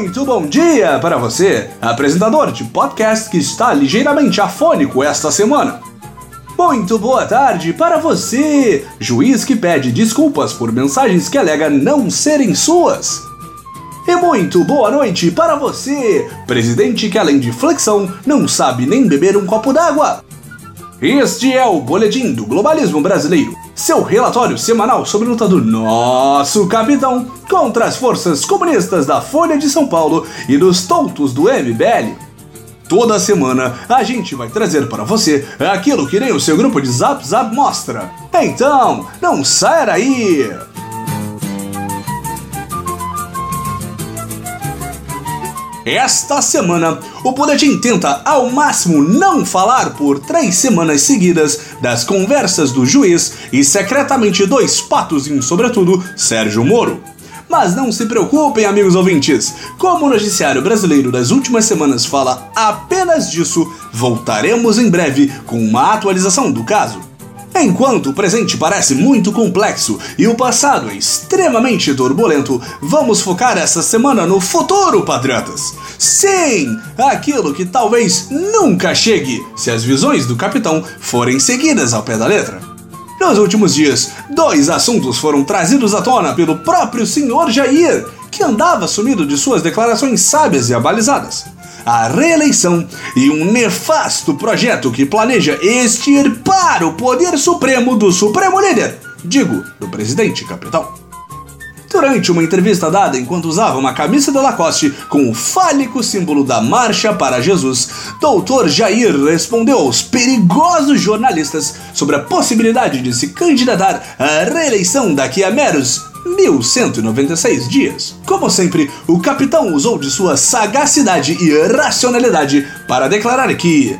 Muito bom dia para você, apresentador de podcast que está ligeiramente afônico esta semana. Muito boa tarde para você, juiz que pede desculpas por mensagens que alega não serem suas. E muito boa noite para você, presidente que além de flexão não sabe nem beber um copo d'água. Este é o Boletim do Globalismo Brasileiro, seu relatório semanal sobre a luta do nosso capitão contra as forças comunistas da Folha de São Paulo e dos tontos do MBL. Toda semana a gente vai trazer para você aquilo que nem o seu grupo de Zap Zap mostra. Então, não saia daí! Esta semana, o Boletim tenta ao máximo não falar por três semanas seguidas das conversas do juiz e secretamente dois patos em sobretudo Sérgio Moro. Mas não se preocupem, amigos ouvintes, como o noticiário brasileiro das últimas semanas fala apenas disso, voltaremos em breve com uma atualização do caso. Enquanto o presente parece muito complexo e o passado é extremamente turbulento, vamos focar essa semana no futuro, patriotas. Sim, aquilo que talvez nunca chegue se as visões do capitão forem seguidas ao pé da letra. Nos últimos dias, dois assuntos foram trazidos à tona pelo próprio senhor Jair, que andava sumido de suas declarações sábias e abalizadas a reeleição e um nefasto projeto que planeja extirpar o poder supremo do Supremo Líder, digo, do presidente capitão. Durante uma entrevista dada enquanto usava uma camisa da Lacoste com o fálico símbolo da Marcha para Jesus, Dr. Jair respondeu aos perigosos jornalistas sobre a possibilidade de se candidatar à reeleição daqui a meros 1196 dias. Como sempre, o capitão usou de sua sagacidade e racionalidade para declarar que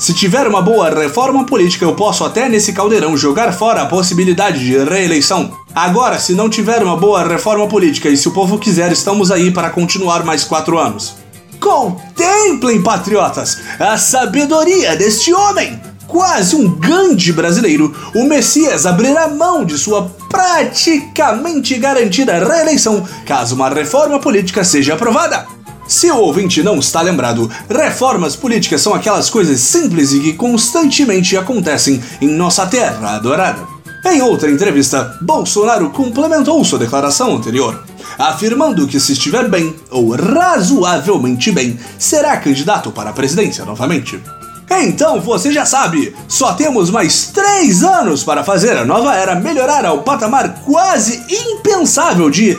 se tiver uma boa reforma política, eu posso até nesse caldeirão jogar fora a possibilidade de reeleição. Agora, se não tiver uma boa reforma política e se o povo quiser, estamos aí para continuar mais quatro anos. Contemplem, patriotas, a sabedoria deste homem! quase um Gandhi brasileiro, o Messias abrirá mão de sua praticamente garantida reeleição caso uma reforma política seja aprovada. Se o ouvinte não está lembrado, reformas políticas são aquelas coisas simples e que constantemente acontecem em nossa terra adorada. Em outra entrevista, Bolsonaro complementou sua declaração anterior, afirmando que se estiver bem, ou razoavelmente bem, será candidato para a presidência novamente. Então você já sabe, só temos mais três anos para fazer a nova era melhorar ao patamar quase impensável de.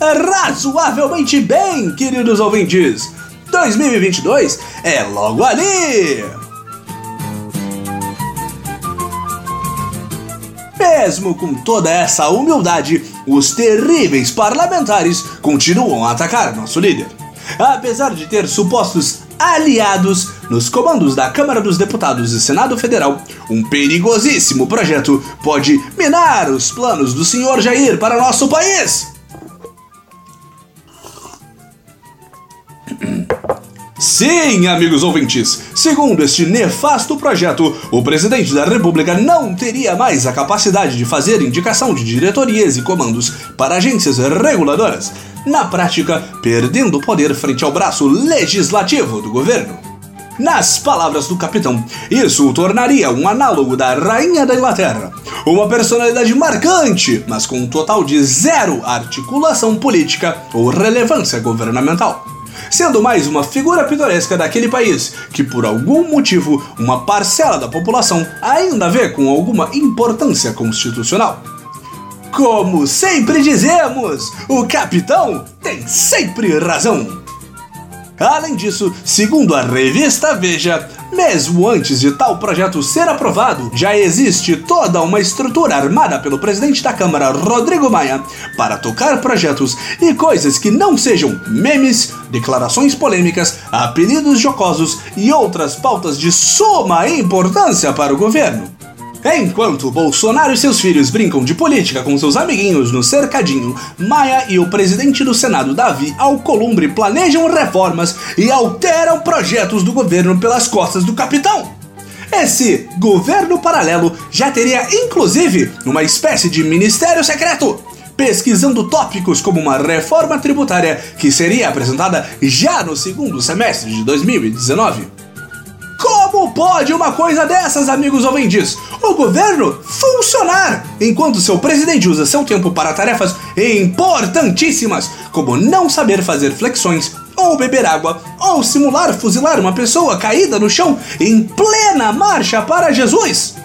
Razoavelmente bem, queridos ouvintes! 2022 é logo ali! Mesmo com toda essa humildade, os terríveis parlamentares continuam a atacar nosso líder. Apesar de ter supostos aliados nos comandos da Câmara dos Deputados e Senado Federal, um perigosíssimo projeto pode minar os planos do senhor Jair para nosso país. Sim, amigos ouvintes, segundo este nefasto projeto, o presidente da República não teria mais a capacidade de fazer indicação de diretorias e comandos para agências reguladoras, na prática, perdendo poder frente ao braço legislativo do governo. Nas palavras do capitão, isso o tornaria um análogo da Rainha da Inglaterra, uma personalidade marcante, mas com um total de zero articulação política ou relevância governamental. Sendo mais uma figura pitoresca daquele país que, por algum motivo, uma parcela da população ainda vê com alguma importância constitucional. Como sempre dizemos, o capitão tem sempre razão. Além disso, segundo a revista Veja, mesmo antes de tal projeto ser aprovado, já existe toda uma estrutura armada pelo presidente da Câmara, Rodrigo Maia, para tocar projetos e coisas que não sejam memes, declarações polêmicas, apelidos jocosos e outras pautas de suma importância para o governo. Enquanto Bolsonaro e seus filhos brincam de política com seus amiguinhos no cercadinho, Maia e o presidente do Senado, Davi Alcolumbre, planejam reformas e alteram projetos do governo pelas costas do capitão. Esse governo paralelo já teria inclusive uma espécie de ministério secreto pesquisando tópicos como uma reforma tributária que seria apresentada já no segundo semestre de 2019. Como pode uma coisa dessas, amigos ouvintes? O governo funcionar enquanto seu presidente usa seu tempo para tarefas importantíssimas, como não saber fazer flexões, ou beber água, ou simular fuzilar uma pessoa caída no chão em plena marcha para Jesus.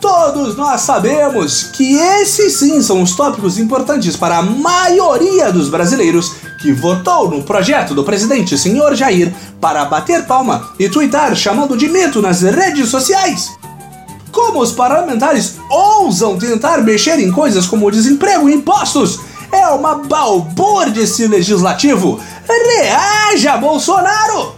Todos nós sabemos que esses sim são os tópicos importantes para a maioria dos brasileiros que votou no projeto do presidente senhor Jair para bater palma e twittar chamando de mito nas redes sociais. Como os parlamentares ousam tentar mexer em coisas como desemprego e impostos? É uma balbúrdice legislativo. Reaja, Bolsonaro!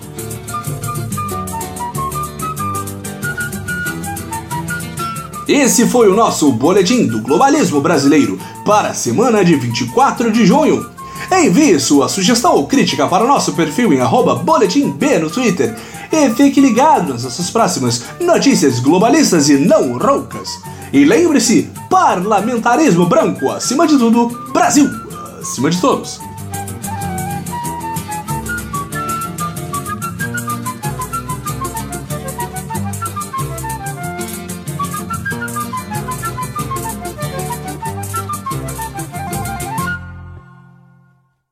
Esse foi o nosso Boletim do Globalismo Brasileiro para a semana de 24 de junho. Envie sua sugestão ou crítica para o nosso perfil em boletimb no Twitter e fique ligado nas nossas próximas notícias globalistas e não roucas. E lembre-se, parlamentarismo branco acima de tudo, Brasil acima de todos.